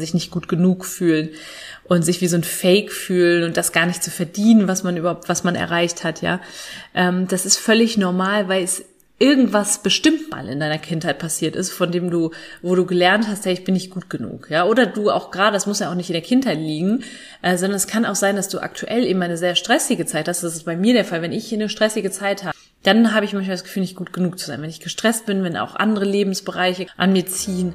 sich nicht gut genug fühlen und sich wie so ein Fake fühlen und das gar nicht zu verdienen, was man überhaupt, was man erreicht hat, ja. Ähm, das ist völlig normal, weil es irgendwas bestimmt mal in deiner Kindheit passiert ist, von dem du, wo du gelernt hast, hey, ich bin nicht gut genug, ja, oder du auch gerade, das muss ja auch nicht in der Kindheit liegen, äh, sondern es kann auch sein, dass du aktuell eben eine sehr stressige Zeit hast. Das ist bei mir der Fall, wenn ich eine stressige Zeit habe. Dann habe ich manchmal das Gefühl, nicht gut genug zu sein. Wenn ich gestresst bin, wenn auch andere Lebensbereiche an mir ziehen,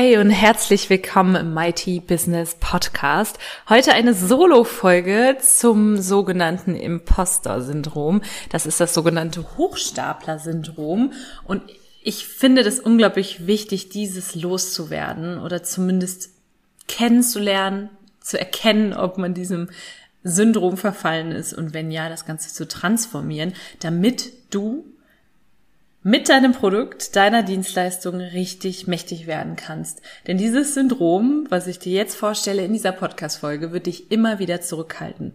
Hey und herzlich willkommen im Mighty Business Podcast. Heute eine Solo-Folge zum sogenannten Imposter-Syndrom. Das ist das sogenannte Hochstapler-Syndrom. Und ich finde das unglaublich wichtig, dieses loszuwerden oder zumindest kennenzulernen, zu erkennen, ob man diesem Syndrom verfallen ist und wenn ja, das Ganze zu transformieren, damit du mit deinem Produkt, deiner Dienstleistung richtig mächtig werden kannst. Denn dieses Syndrom, was ich dir jetzt vorstelle in dieser Podcast-Folge, wird dich immer wieder zurückhalten.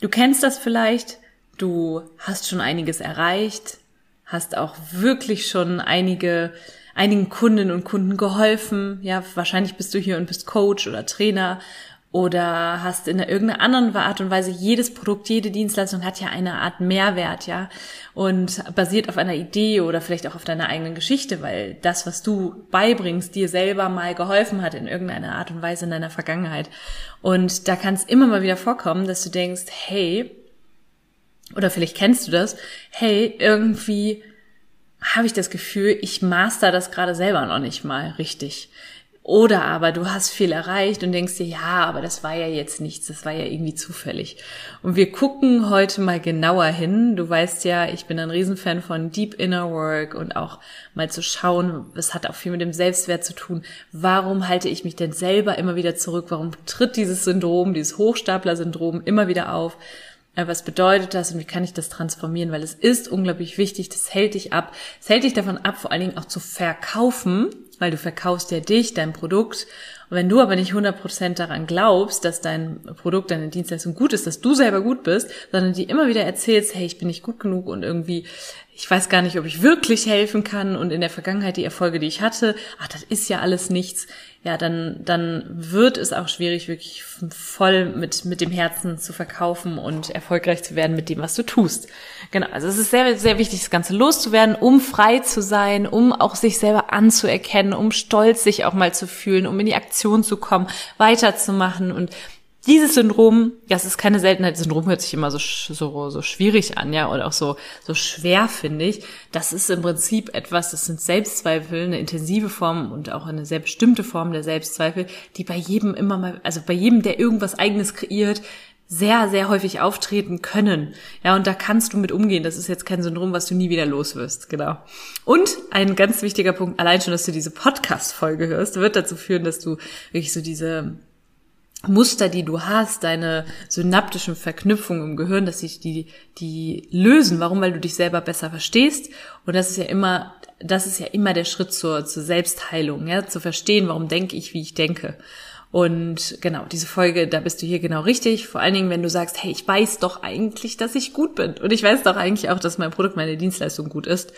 Du kennst das vielleicht, du hast schon einiges erreicht, hast auch wirklich schon einige, einigen Kundinnen und Kunden geholfen. Ja, wahrscheinlich bist du hier und bist Coach oder Trainer oder hast in irgendeiner anderen Art und Weise jedes Produkt, jede Dienstleistung hat ja eine Art Mehrwert, ja, und basiert auf einer Idee oder vielleicht auch auf deiner eigenen Geschichte, weil das, was du beibringst, dir selber mal geholfen hat in irgendeiner Art und Weise in deiner Vergangenheit. Und da kann es immer mal wieder vorkommen, dass du denkst, hey, oder vielleicht kennst du das, hey, irgendwie habe ich das Gefühl, ich master das gerade selber noch nicht mal richtig. Oder aber du hast viel erreicht und denkst dir, ja, aber das war ja jetzt nichts, das war ja irgendwie zufällig. Und wir gucken heute mal genauer hin. Du weißt ja, ich bin ein Riesenfan von Deep Inner Work und auch mal zu schauen, es hat auch viel mit dem Selbstwert zu tun. Warum halte ich mich denn selber immer wieder zurück? Warum tritt dieses Syndrom, dieses Hochstapler-Syndrom immer wieder auf? Äh, was bedeutet das und wie kann ich das transformieren? Weil es ist unglaublich wichtig, das hält dich ab. Es hält dich davon ab, vor allen Dingen auch zu verkaufen weil du verkaufst ja dich, dein Produkt. Wenn du aber nicht 100% daran glaubst, dass dein Produkt, deine Dienstleistung gut ist, dass du selber gut bist, sondern dir immer wieder erzählst, hey, ich bin nicht gut genug und irgendwie, ich weiß gar nicht, ob ich wirklich helfen kann und in der Vergangenheit die Erfolge, die ich hatte, ach, das ist ja alles nichts ja, dann, dann wird es auch schwierig, wirklich voll mit, mit dem Herzen zu verkaufen und erfolgreich zu werden mit dem, was du tust. Genau. Also es ist sehr, sehr wichtig, das Ganze loszuwerden, um frei zu sein, um auch sich selber anzuerkennen, um stolz sich auch mal zu fühlen, um in die Aktion zu kommen, weiterzumachen und dieses Syndrom, das ist keine Seltenheit, Syndrom hört sich immer so, so, so schwierig an, ja, oder auch so, so schwer, finde ich. Das ist im Prinzip etwas, das sind Selbstzweifel, eine intensive Form und auch eine sehr bestimmte Form der Selbstzweifel, die bei jedem immer mal, also bei jedem, der irgendwas eigenes kreiert, sehr, sehr häufig auftreten können. Ja, und da kannst du mit umgehen. Das ist jetzt kein Syndrom, was du nie wieder los wirst. Genau. Und ein ganz wichtiger Punkt, allein schon, dass du diese Podcast-Folge hörst, wird dazu führen, dass du wirklich so diese Muster, die du hast, deine synaptischen Verknüpfungen im Gehirn, dass sich die, die lösen. Warum? Weil du dich selber besser verstehst. Und das ist ja immer, das ist ja immer der Schritt zur, zur Selbstheilung, ja, zu verstehen, warum denke ich, wie ich denke. Und genau, diese Folge, da bist du hier genau richtig. Vor allen Dingen, wenn du sagst, hey, ich weiß doch eigentlich, dass ich gut bin. Und ich weiß doch eigentlich auch, dass mein Produkt, meine Dienstleistung gut ist.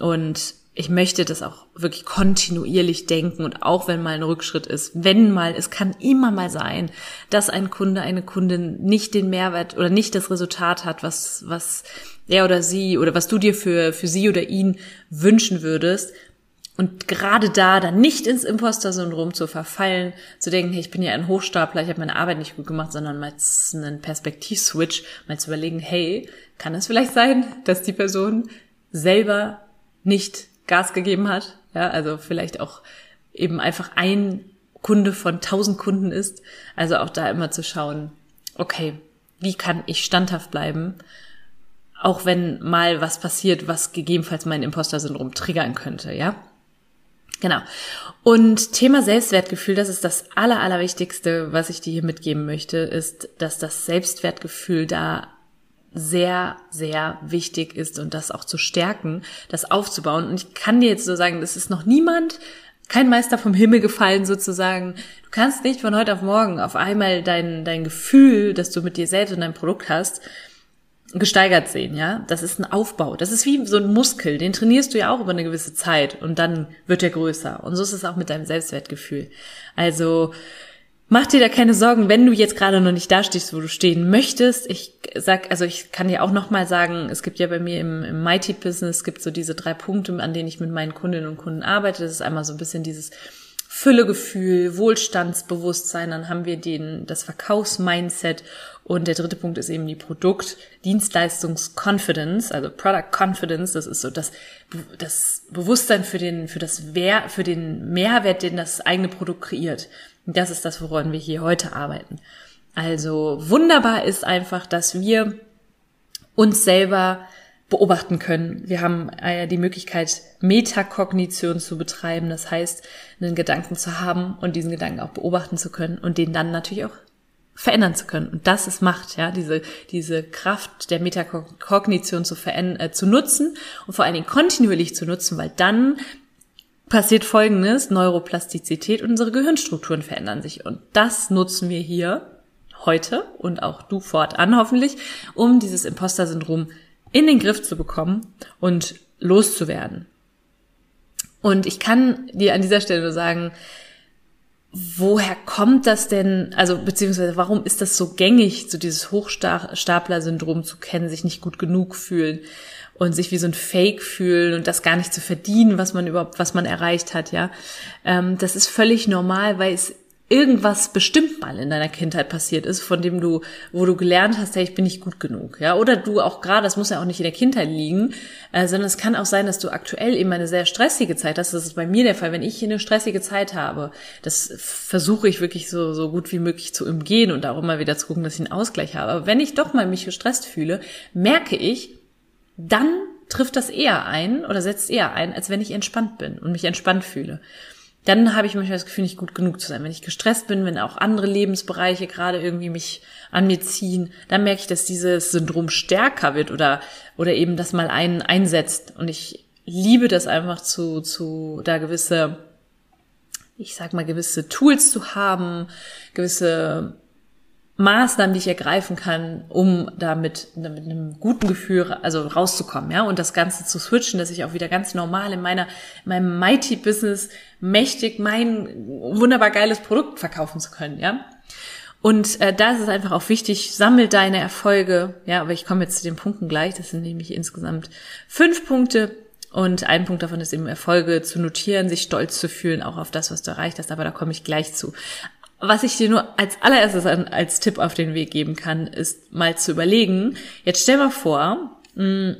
Und ich möchte das auch wirklich kontinuierlich denken und auch wenn mal ein Rückschritt ist, wenn mal, es kann immer mal sein, dass ein Kunde, eine Kundin nicht den Mehrwert oder nicht das Resultat hat, was, was er oder sie oder was du dir für, für sie oder ihn wünschen würdest. Und gerade da dann nicht ins Imposter-Syndrom zu verfallen, zu denken, hey, ich bin ja ein Hochstapler, ich habe meine Arbeit nicht gut gemacht, sondern mal einen Perspektiv-Switch, mal zu überlegen, hey, kann es vielleicht sein, dass die Person selber nicht Gas gegeben hat? Ja, also vielleicht auch eben einfach ein Kunde von tausend Kunden ist. Also auch da immer zu schauen, okay, wie kann ich standhaft bleiben? Auch wenn mal was passiert, was gegebenenfalls mein Imposter-Syndrom triggern könnte, ja? Genau. Und Thema Selbstwertgefühl, das ist das Aller, Allerwichtigste, was ich dir hier mitgeben möchte, ist, dass das Selbstwertgefühl da sehr, sehr wichtig ist und das auch zu stärken, das aufzubauen. Und ich kann dir jetzt so sagen, das ist noch niemand, kein Meister vom Himmel gefallen sozusagen. Du kannst nicht von heute auf morgen auf einmal dein, dein Gefühl, das du mit dir selbst und deinem Produkt hast, gesteigert sehen, ja. Das ist ein Aufbau. Das ist wie so ein Muskel. Den trainierst du ja auch über eine gewisse Zeit und dann wird er größer. Und so ist es auch mit deinem Selbstwertgefühl. Also, Mach dir da keine Sorgen, wenn du jetzt gerade noch nicht da stehst, wo du stehen möchtest. Ich sag, also ich kann dir auch noch mal sagen, es gibt ja bei mir im, im Mighty Business gibt so diese drei Punkte, an denen ich mit meinen Kundinnen und Kunden arbeite. Das ist einmal so ein bisschen dieses Füllegefühl, Wohlstandsbewusstsein, dann haben wir den, das Verkaufsmindset und der dritte Punkt ist eben die Produkt, Dienstleistungs-Confidence, also Product Confidence, das ist so das, das Bewusstsein für den, für das Wer, für den Mehrwert, den das eigene Produkt kreiert. Und das ist das, woran wir hier heute arbeiten. Also wunderbar ist einfach, dass wir uns selber beobachten können. Wir haben äh, die Möglichkeit, Metakognition zu betreiben. Das heißt, einen Gedanken zu haben und diesen Gedanken auch beobachten zu können und den dann natürlich auch verändern zu können. Und das ist Macht, ja, diese, diese Kraft der Metakognition zu, verändern, äh, zu nutzen und vor allen Dingen kontinuierlich zu nutzen, weil dann passiert Folgendes, Neuroplastizität und unsere Gehirnstrukturen verändern sich. Und das nutzen wir hier heute und auch du fortan hoffentlich, um dieses Imposter-Syndrom in den Griff zu bekommen und loszuwerden. Und ich kann dir an dieser Stelle nur sagen, woher kommt das denn, also beziehungsweise warum ist das so gängig, so dieses Hochstapler-Syndrom zu kennen, sich nicht gut genug fühlen? und sich wie so ein Fake fühlen und das gar nicht zu verdienen, was man überhaupt, was man erreicht hat, ja. Ähm, das ist völlig normal, weil es irgendwas bestimmt mal in deiner Kindheit passiert ist, von dem du, wo du gelernt hast, hey, ich bin nicht gut genug, ja, oder du auch gerade, das muss ja auch nicht in der Kindheit liegen, äh, sondern es kann auch sein, dass du aktuell eben eine sehr stressige Zeit hast. Das ist bei mir der Fall, wenn ich eine stressige Zeit habe, das versuche ich wirklich so so gut wie möglich zu umgehen und auch immer wieder zu gucken, dass ich einen Ausgleich habe. Aber wenn ich doch mal mich gestresst fühle, merke ich, dann trifft das eher ein oder setzt eher ein, als wenn ich entspannt bin und mich entspannt fühle. Dann habe ich manchmal das Gefühl, nicht gut genug zu sein. Wenn ich gestresst bin, wenn auch andere Lebensbereiche gerade irgendwie mich an mir ziehen, dann merke ich, dass dieses Syndrom stärker wird oder, oder eben das mal einen einsetzt. Und ich liebe das einfach zu, zu, da gewisse, ich sag mal, gewisse Tools zu haben, gewisse Maßnahmen, die ich ergreifen kann, um damit mit einem guten Gefühl also rauszukommen, ja, und das Ganze zu switchen, dass ich auch wieder ganz normal in meiner in meinem Mighty Business mächtig mein wunderbar geiles Produkt verkaufen zu können, ja. Und äh, da ist es einfach auch wichtig, sammel deine Erfolge, ja, aber ich komme jetzt zu den Punkten gleich, das sind nämlich insgesamt fünf Punkte, und ein Punkt davon ist eben Erfolge zu notieren, sich stolz zu fühlen, auch auf das, was du erreicht hast, aber da komme ich gleich zu. Was ich dir nur als allererstes als Tipp auf den Weg geben kann, ist mal zu überlegen, jetzt stell mal vor, mh, hm,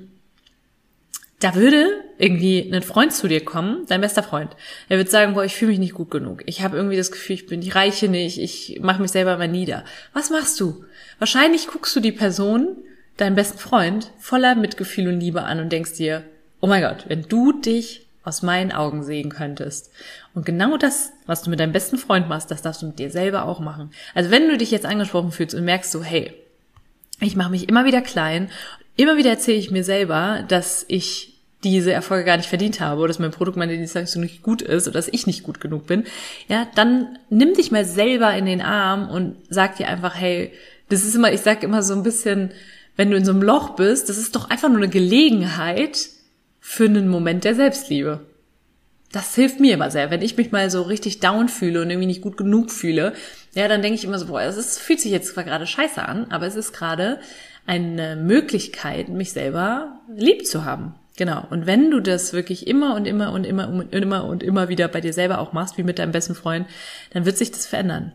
da würde irgendwie ein Freund zu dir kommen, dein bester Freund. Er wird sagen, boah, ich fühle mich nicht gut genug. Ich habe irgendwie das Gefühl, ich bin die Reiche nicht, ich mache mich selber mal nieder. Was machst du? Wahrscheinlich guckst du die Person, deinen besten Freund, voller Mitgefühl und Liebe an und denkst dir, oh mein Gott, wenn du dich aus meinen Augen sehen könntest. Und genau das, was du mit deinem besten Freund machst, das darfst du mit dir selber auch machen. Also wenn du dich jetzt angesprochen fühlst und merkst so, hey, ich mache mich immer wieder klein, immer wieder erzähle ich mir selber, dass ich diese Erfolge gar nicht verdient habe oder dass mein Produkt, meine Dienstleistung nicht gut ist oder dass ich nicht gut genug bin, ja, dann nimm dich mal selber in den Arm und sag dir einfach, hey, das ist immer, ich sag immer so ein bisschen, wenn du in so einem Loch bist, das ist doch einfach nur eine Gelegenheit, für einen Moment der Selbstliebe. Das hilft mir immer sehr. Wenn ich mich mal so richtig down fühle und irgendwie nicht gut genug fühle, ja, dann denke ich immer so, boah, es fühlt sich jetzt zwar gerade scheiße an, aber es ist gerade eine Möglichkeit, mich selber lieb zu haben. Genau. Und wenn du das wirklich immer und immer und immer und immer und immer wieder bei dir selber auch machst, wie mit deinem besten Freund, dann wird sich das verändern.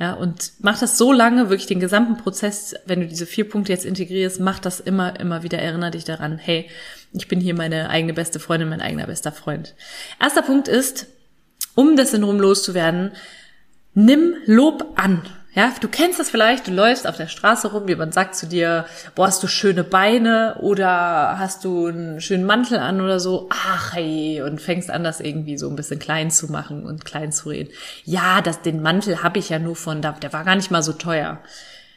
Ja, und mach das so lange, wirklich den gesamten Prozess, wenn du diese vier Punkte jetzt integrierst, mach das immer, immer wieder, erinnere dich daran, hey, ich bin hier meine eigene beste Freundin, mein eigener bester Freund. Erster Punkt ist, um das Syndrom loszuwerden, nimm Lob an. Ja, du kennst das vielleicht, du läufst auf der Straße rum, jemand sagt zu dir, boah, hast du schöne Beine oder hast du einen schönen Mantel an oder so, ach hey, und fängst an, das irgendwie so ein bisschen klein zu machen und klein zu reden. Ja, das, den Mantel habe ich ja nur von der war gar nicht mal so teuer.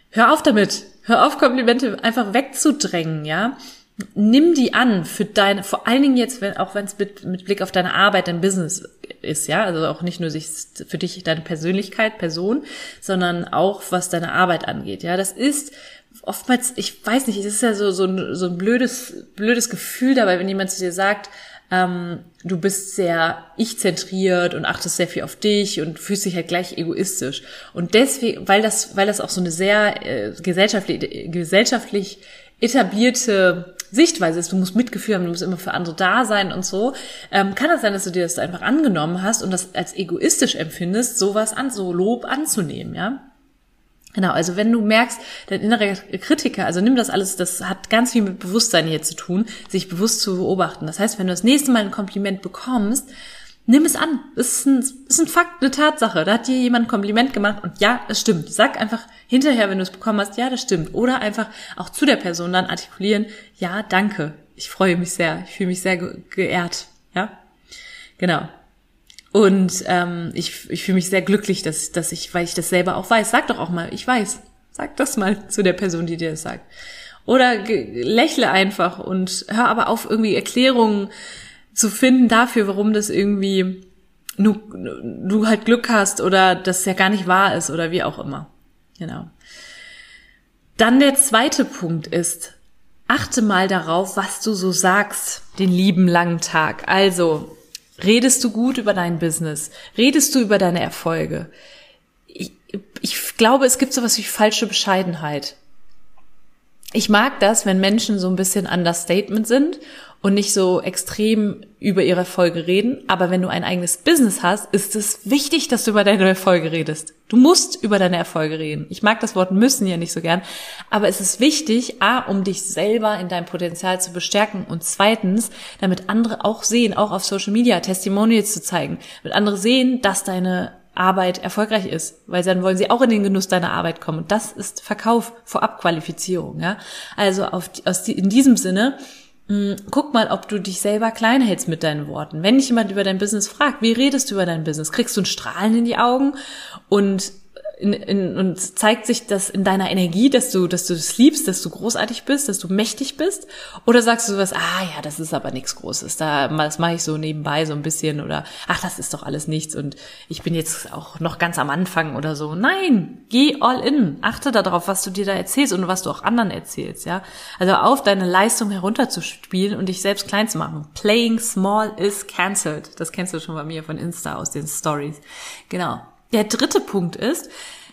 Hör auf damit. Hör auf, Komplimente einfach wegzudrängen, ja nimm die an für deine, vor allen Dingen jetzt, wenn, auch wenn es mit, mit Blick auf deine Arbeit, dein Business ist, ja, also auch nicht nur sich für dich deine Persönlichkeit, Person, sondern auch was deine Arbeit angeht, ja, das ist oftmals, ich weiß nicht, es ist ja so so ein, so ein blödes blödes Gefühl dabei, wenn jemand zu dir sagt, ähm, du bist sehr ich-zentriert und achtest sehr viel auf dich und fühlst dich halt gleich egoistisch. Und deswegen, weil das, weil das auch so eine sehr äh, gesellschaftlich, gesellschaftlich etablierte Sichtweise ist, du musst Mitgefühl haben, du musst immer für andere da sein und so, ähm, kann das sein, dass du dir das einfach angenommen hast und das als egoistisch empfindest, sowas an, so Lob anzunehmen, ja? Genau, also wenn du merkst, dein innerer Kritiker, also nimm das alles, das hat ganz viel mit Bewusstsein hier zu tun, sich bewusst zu beobachten. Das heißt, wenn du das nächste Mal ein Kompliment bekommst, nimm es an. Das ist ein, ist ein Fakt, eine Tatsache. Da hat dir jemand ein Kompliment gemacht und ja, es stimmt. Sag einfach hinterher, wenn du es bekommen hast, ja, das stimmt. Oder einfach auch zu der Person dann artikulieren, ja, danke. Ich freue mich sehr. Ich fühle mich sehr ge geehrt. Ja, genau. Und ähm, ich, ich fühle mich sehr glücklich, dass, dass ich, weil ich das selber auch weiß. Sag doch auch mal, ich weiß. Sag das mal zu der Person, die dir das sagt. Oder lächle einfach und hör aber auf, irgendwie Erklärungen zu finden dafür, warum das irgendwie du, du halt Glück hast oder das ja gar nicht wahr ist oder wie auch immer. Genau. Dann der zweite Punkt ist, achte mal darauf, was du so sagst, den lieben langen Tag. Also, redest du gut über dein Business? Redest du über deine Erfolge? Ich, ich glaube, es gibt sowas wie falsche Bescheidenheit. Ich mag das, wenn Menschen so ein bisschen understatement sind und nicht so extrem über ihre Erfolge reden. Aber wenn du ein eigenes Business hast, ist es wichtig, dass du über deine Erfolge redest. Du musst über deine Erfolge reden. Ich mag das Wort müssen ja nicht so gern, aber es ist wichtig, a, um dich selber in deinem Potenzial zu bestärken und zweitens, damit andere auch sehen, auch auf Social Media Testimonials zu zeigen, damit andere sehen, dass deine Arbeit erfolgreich ist, weil dann wollen sie auch in den Genuss deiner Arbeit kommen. Und das ist Verkauf, Vorabqualifizierung. Ja? Also auf, aus in diesem Sinne guck mal, ob du dich selber klein hältst mit deinen Worten. Wenn dich jemand über dein Business fragt, wie redest du über dein Business? Kriegst du ein Strahlen in die Augen und in, in, und zeigt sich das in deiner Energie, dass du, dass du das liebst, dass du großartig bist, dass du mächtig bist? Oder sagst du was, ah ja, das ist aber nichts Großes, da, das mache ich so nebenbei so ein bisschen oder ach, das ist doch alles nichts und ich bin jetzt auch noch ganz am Anfang oder so. Nein, geh all in, achte darauf, was du dir da erzählst und was du auch anderen erzählst, ja. Also auf deine Leistung herunterzuspielen und dich selbst klein zu machen. Playing small is cancelled. Das kennst du schon bei mir von Insta aus den Stories. Genau. Der dritte Punkt ist,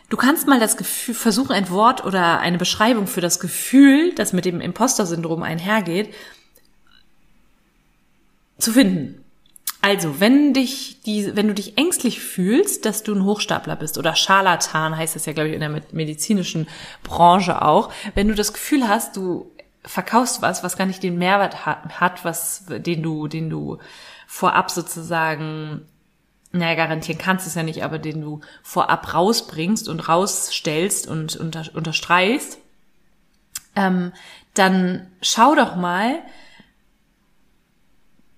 du kannst mal das Gefühl, versuchen ein Wort oder eine Beschreibung für das Gefühl, das mit dem Imposter-Syndrom einhergeht, zu finden. Also, wenn dich die, wenn du dich ängstlich fühlst, dass du ein Hochstapler bist oder Scharlatan heißt das ja, glaube ich, in der medizinischen Branche auch, wenn du das Gefühl hast, du verkaufst was, was gar nicht den Mehrwert hat, was, den du, den du vorab sozusagen naja, garantieren kannst du es ja nicht, aber den du vorab rausbringst und rausstellst und unter, unterstreichst, ähm, dann schau doch mal,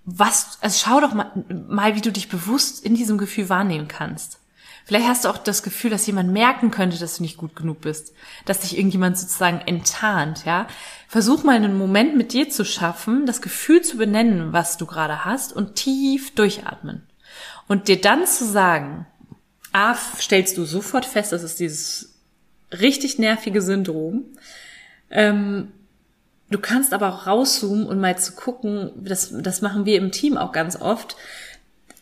was, also schau doch mal, mal, wie du dich bewusst in diesem Gefühl wahrnehmen kannst. Vielleicht hast du auch das Gefühl, dass jemand merken könnte, dass du nicht gut genug bist, dass dich irgendjemand sozusagen enttarnt, ja. Versuch mal einen Moment mit dir zu schaffen, das Gefühl zu benennen, was du gerade hast und tief durchatmen. Und dir dann zu sagen, A, stellst du sofort fest, das ist dieses richtig nervige Syndrom. Ähm, du kannst aber auch rauszoomen und mal zu gucken, das, das machen wir im Team auch ganz oft.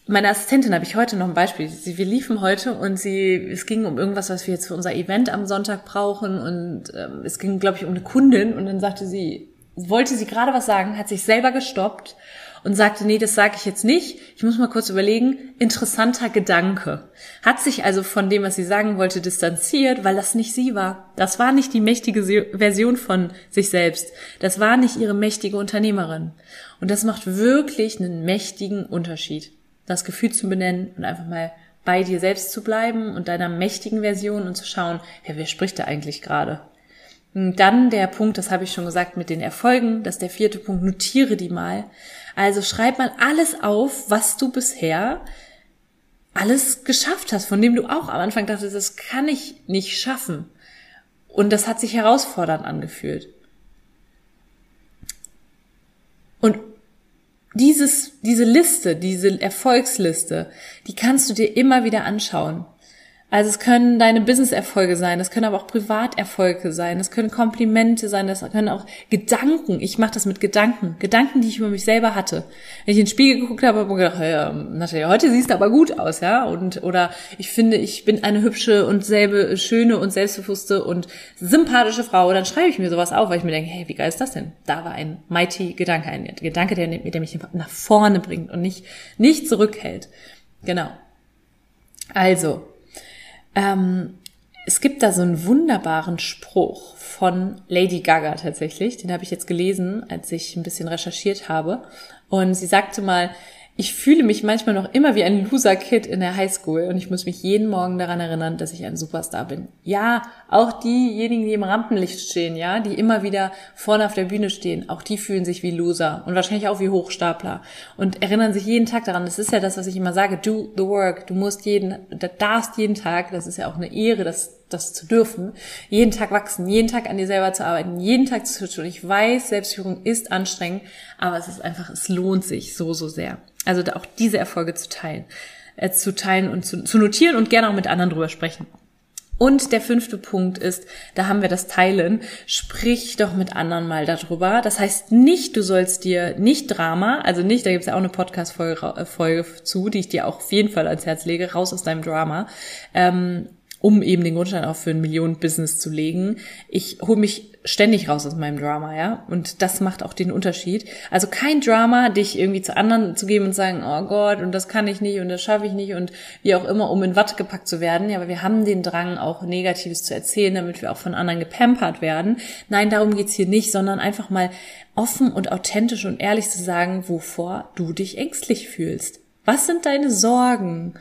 Meine Assistentin habe ich heute noch ein Beispiel. Sie, wir liefen heute und sie, es ging um irgendwas, was wir jetzt für unser Event am Sonntag brauchen und ähm, es ging, glaube ich, um eine Kundin und dann sagte sie, wollte sie gerade was sagen, hat sich selber gestoppt und sagte, nee, das sage ich jetzt nicht. Ich muss mal kurz überlegen. Interessanter Gedanke. Hat sich also von dem, was sie sagen wollte, distanziert, weil das nicht sie war. Das war nicht die mächtige Version von sich selbst. Das war nicht ihre mächtige Unternehmerin. Und das macht wirklich einen mächtigen Unterschied. Das Gefühl zu benennen und einfach mal bei dir selbst zu bleiben und deiner mächtigen Version und zu schauen, ja, wer spricht da eigentlich gerade? Dann der Punkt, das habe ich schon gesagt, mit den Erfolgen, das ist der vierte Punkt, notiere die mal. Also schreib mal alles auf, was du bisher alles geschafft hast, von dem du auch am Anfang dachtest, das kann ich nicht schaffen. Und das hat sich herausfordernd angefühlt. Und dieses, diese Liste, diese Erfolgsliste, die kannst du dir immer wieder anschauen. Also es können deine Business-Erfolge sein, es können aber auch Privaterfolge sein, es können Komplimente sein, das können auch Gedanken. Ich mache das mit Gedanken, Gedanken, die ich über mich selber hatte. Wenn ich in den Spiegel geguckt habe, habe ich gedacht, ja, Natalia, heute siehst du aber gut aus, ja. Und oder ich finde, ich bin eine hübsche und selbe schöne und selbstbewusste und sympathische Frau. Dann schreibe ich mir sowas auf, weil ich mir denke, hey, wie geil ist das denn? Da war ein mighty Gedanke, ein Gedanke, der, der mich nach vorne bringt und nicht nicht zurückhält. Genau. Also ähm, es gibt da so einen wunderbaren Spruch von Lady Gaga tatsächlich. Den habe ich jetzt gelesen, als ich ein bisschen recherchiert habe. Und sie sagte mal, ich fühle mich manchmal noch immer wie ein Loser-Kid in der Highschool und ich muss mich jeden Morgen daran erinnern, dass ich ein Superstar bin. Ja, auch diejenigen, die im Rampenlicht stehen, ja, die immer wieder vorne auf der Bühne stehen, auch die fühlen sich wie Loser und wahrscheinlich auch wie Hochstapler und erinnern sich jeden Tag daran. Das ist ja das, was ich immer sage, do the work. Du musst jeden, du darfst jeden Tag, das ist ja auch eine Ehre, das das zu dürfen, jeden Tag wachsen, jeden Tag an dir selber zu arbeiten, jeden Tag zu tun. Ich weiß, Selbstführung ist anstrengend, aber es ist einfach, es lohnt sich so, so sehr. Also auch diese Erfolge zu teilen, äh, zu teilen und zu, zu notieren und gerne auch mit anderen drüber sprechen. Und der fünfte Punkt ist, da haben wir das Teilen, sprich doch mit anderen mal darüber. Das heißt nicht, du sollst dir nicht Drama, also nicht, da gibt es ja auch eine Podcast-Folge äh, Folge zu, die ich dir auch auf jeden Fall ans Herz lege, raus aus deinem Drama. Ähm, um eben den Grundstein auch für ein Millionen-Business zu legen. Ich hole mich ständig raus aus meinem Drama, ja. Und das macht auch den Unterschied. Also kein Drama, dich irgendwie zu anderen zu geben und sagen, oh Gott, und das kann ich nicht und das schaffe ich nicht und wie auch immer, um in Watte gepackt zu werden. Ja, aber wir haben den Drang, auch Negatives zu erzählen, damit wir auch von anderen gepampert werden. Nein, darum geht's hier nicht, sondern einfach mal offen und authentisch und ehrlich zu sagen, wovor du dich ängstlich fühlst. Was sind deine Sorgen?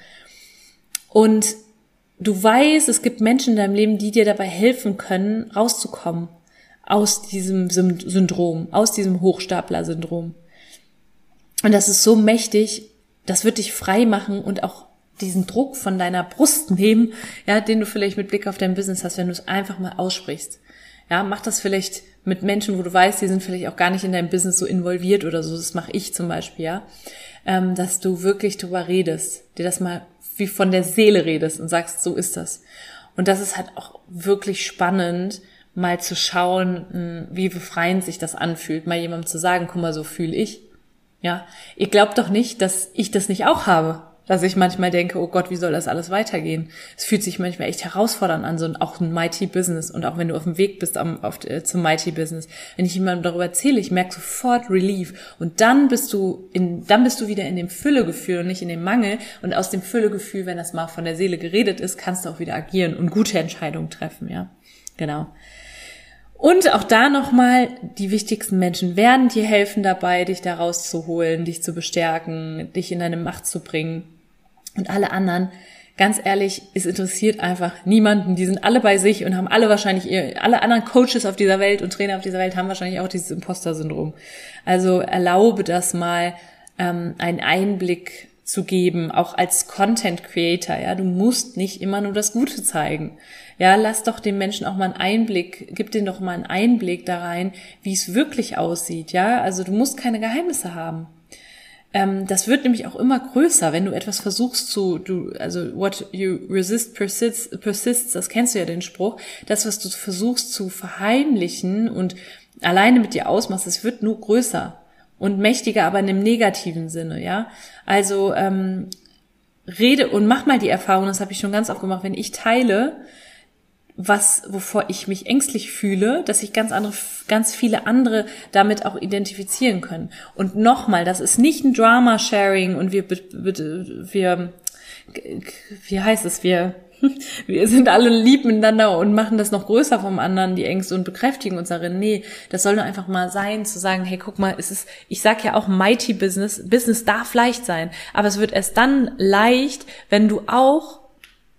Und du weißt, es gibt Menschen in deinem Leben, die dir dabei helfen können, rauszukommen aus diesem Syndrom, aus diesem Hochstapler-Syndrom. Und das ist so mächtig, das wird dich frei machen und auch diesen Druck von deiner Brust nehmen, ja, den du vielleicht mit Blick auf dein Business hast, wenn du es einfach mal aussprichst. Ja, mach das vielleicht mit Menschen, wo du weißt, die sind vielleicht auch gar nicht in deinem Business so involviert oder so. Das mache ich zum Beispiel, ja, ähm, dass du wirklich drüber redest, dir das mal wie von der Seele redest und sagst, so ist das. Und das ist halt auch wirklich spannend, mal zu schauen, hm, wie befreiend sich das anfühlt, mal jemandem zu sagen, guck mal, so fühle ich. Ja, ihr glaubt doch nicht, dass ich das nicht auch habe dass ich manchmal denke, oh Gott, wie soll das alles weitergehen? Es fühlt sich manchmal echt herausfordernd an, so ein, auch ein Mighty Business und auch wenn du auf dem Weg bist am, auf, äh, zum Mighty Business, wenn ich jemandem darüber erzähle, ich merke sofort Relief und dann bist du in, dann bist du wieder in dem Füllegefühl und nicht in dem Mangel und aus dem Füllegefühl, wenn das mal von der Seele geredet ist, kannst du auch wieder agieren und gute Entscheidungen treffen, ja, genau. Und auch da nochmal, die wichtigsten Menschen werden dir helfen dabei, dich da rauszuholen, dich zu bestärken, dich in deine Macht zu bringen. Und alle anderen, ganz ehrlich, es interessiert einfach niemanden. Die sind alle bei sich und haben alle wahrscheinlich, alle anderen Coaches auf dieser Welt und Trainer auf dieser Welt haben wahrscheinlich auch dieses Imposter-Syndrom. Also erlaube das mal, ähm, einen Einblick zu geben, auch als Content Creator, ja. Du musst nicht immer nur das Gute zeigen. Ja, lass doch den Menschen auch mal einen Einblick, gib denen doch mal einen Einblick da rein, wie es wirklich aussieht, ja. Also du musst keine Geheimnisse haben. Ähm, das wird nämlich auch immer größer, wenn du etwas versuchst zu, du, also what you resist persists, persists, das kennst du ja den Spruch, das, was du versuchst zu verheimlichen und alleine mit dir ausmachst, es wird nur größer und mächtiger, aber in einem negativen Sinne, ja. Also ähm, rede und mach mal die Erfahrung, das habe ich schon ganz oft gemacht, wenn ich teile, was, wovor ich mich ängstlich fühle, dass sich ganz andere, ganz viele andere damit auch identifizieren können. Und nochmal, das ist nicht ein Drama-Sharing und wir, wir, wie heißt es, wir, wir sind alle lieb miteinander und machen das noch größer vom anderen, die Ängste und bekräftigen uns darin. Nee, das soll nur einfach mal sein, zu sagen, hey, guck mal, es ist, ich sag ja auch Mighty Business, Business darf leicht sein, aber es wird erst dann leicht, wenn du auch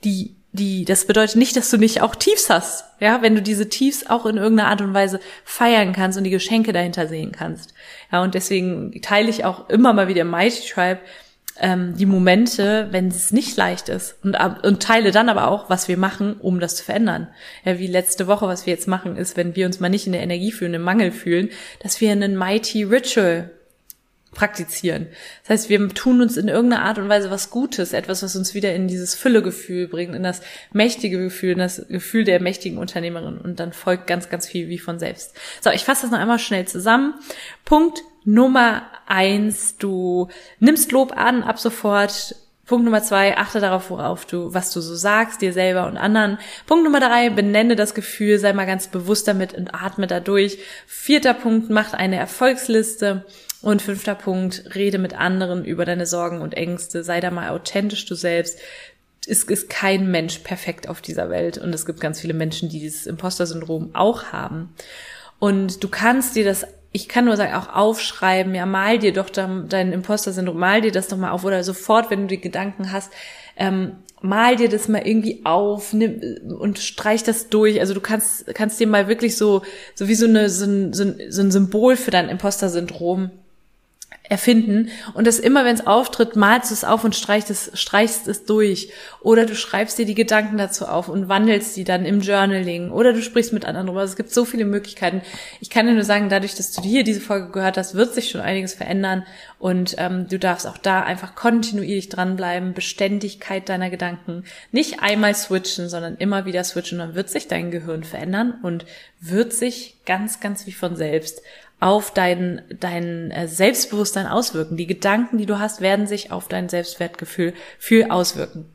die die, das bedeutet nicht, dass du nicht auch Tiefs hast, ja, wenn du diese Tiefs auch in irgendeiner Art und Weise feiern kannst und die Geschenke dahinter sehen kannst. Ja, und deswegen teile ich auch immer mal wieder Mighty Tribe ähm, die Momente, wenn es nicht leicht ist und, und teile dann aber auch, was wir machen, um das zu verändern. Ja, wie letzte Woche, was wir jetzt machen, ist, wenn wir uns mal nicht in der Energie fühlen, im Mangel fühlen, dass wir einen Mighty Ritual praktizieren. Das heißt, wir tun uns in irgendeiner Art und Weise was Gutes, etwas, was uns wieder in dieses Füllegefühl bringt, in das mächtige Gefühl, in das Gefühl der mächtigen Unternehmerin und dann folgt ganz, ganz viel wie von selbst. So, ich fasse das noch einmal schnell zusammen. Punkt Nummer eins, du nimmst Lob an ab sofort. Punkt Nummer zwei, achte darauf, worauf du, was du so sagst, dir selber und anderen. Punkt Nummer drei, benenne das Gefühl, sei mal ganz bewusst damit und atme dadurch. Vierter Punkt, mach eine Erfolgsliste. Und fünfter Punkt, rede mit anderen über deine Sorgen und Ängste, sei da mal authentisch du selbst. Es ist kein Mensch perfekt auf dieser Welt und es gibt ganz viele Menschen, die dieses Imposter-Syndrom auch haben. Und du kannst dir das, ich kann nur sagen, auch aufschreiben, ja, mal dir doch dein Imposter-Syndrom, mal dir das doch mal auf oder sofort, wenn du die Gedanken hast, ähm, mal dir das mal irgendwie auf nimm, und streich das durch. Also du kannst, kannst dir mal wirklich so, so wie so, eine, so, ein, so ein Symbol für dein Imposter-Syndrom erfinden und das immer, wenn es auftritt, malst du es auf und streichst es, streichst es durch. Oder du schreibst dir die Gedanken dazu auf und wandelst die dann im Journaling. Oder du sprichst mit anderen drüber. Es gibt so viele Möglichkeiten. Ich kann dir nur sagen, dadurch, dass du hier diese Folge gehört hast, wird sich schon einiges verändern. Und ähm, du darfst auch da einfach kontinuierlich dranbleiben. Beständigkeit deiner Gedanken. Nicht einmal switchen, sondern immer wieder switchen. Dann wird sich dein Gehirn verändern und wird sich ganz, ganz wie von selbst auf dein, dein äh, Selbstbewusstsein auswirken. Die Gedanken, die du hast, werden sich auf dein Selbstwertgefühl viel auswirken.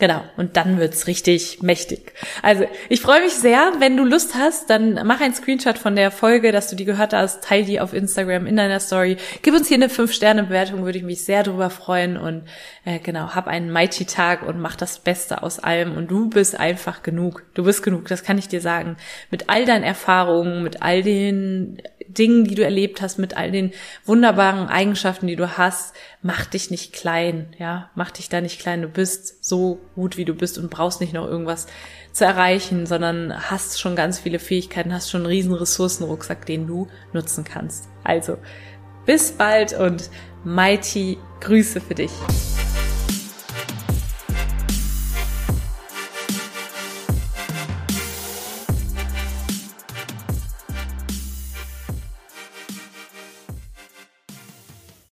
Genau, und dann wird's richtig mächtig. Also, ich freue mich sehr, wenn du Lust hast, dann mach einen Screenshot von der Folge, dass du die gehört hast, teil die auf Instagram in deiner Story. Gib uns hier eine 5-Sterne-Bewertung, würde ich mich sehr drüber freuen und äh, genau, hab einen mighty Tag und mach das Beste aus allem und du bist einfach genug. Du bist genug, das kann ich dir sagen. Mit all deinen Erfahrungen, mit all den Dingen, die du erlebt hast, mit all den wunderbaren Eigenschaften, die du hast, mach dich nicht klein, ja, mach dich da nicht klein. Du bist so gut, wie du bist und brauchst nicht noch irgendwas zu erreichen, sondern hast schon ganz viele Fähigkeiten, hast schon einen riesen Ressourcenrucksack, den du nutzen kannst. Also, bis bald und mighty Grüße für dich.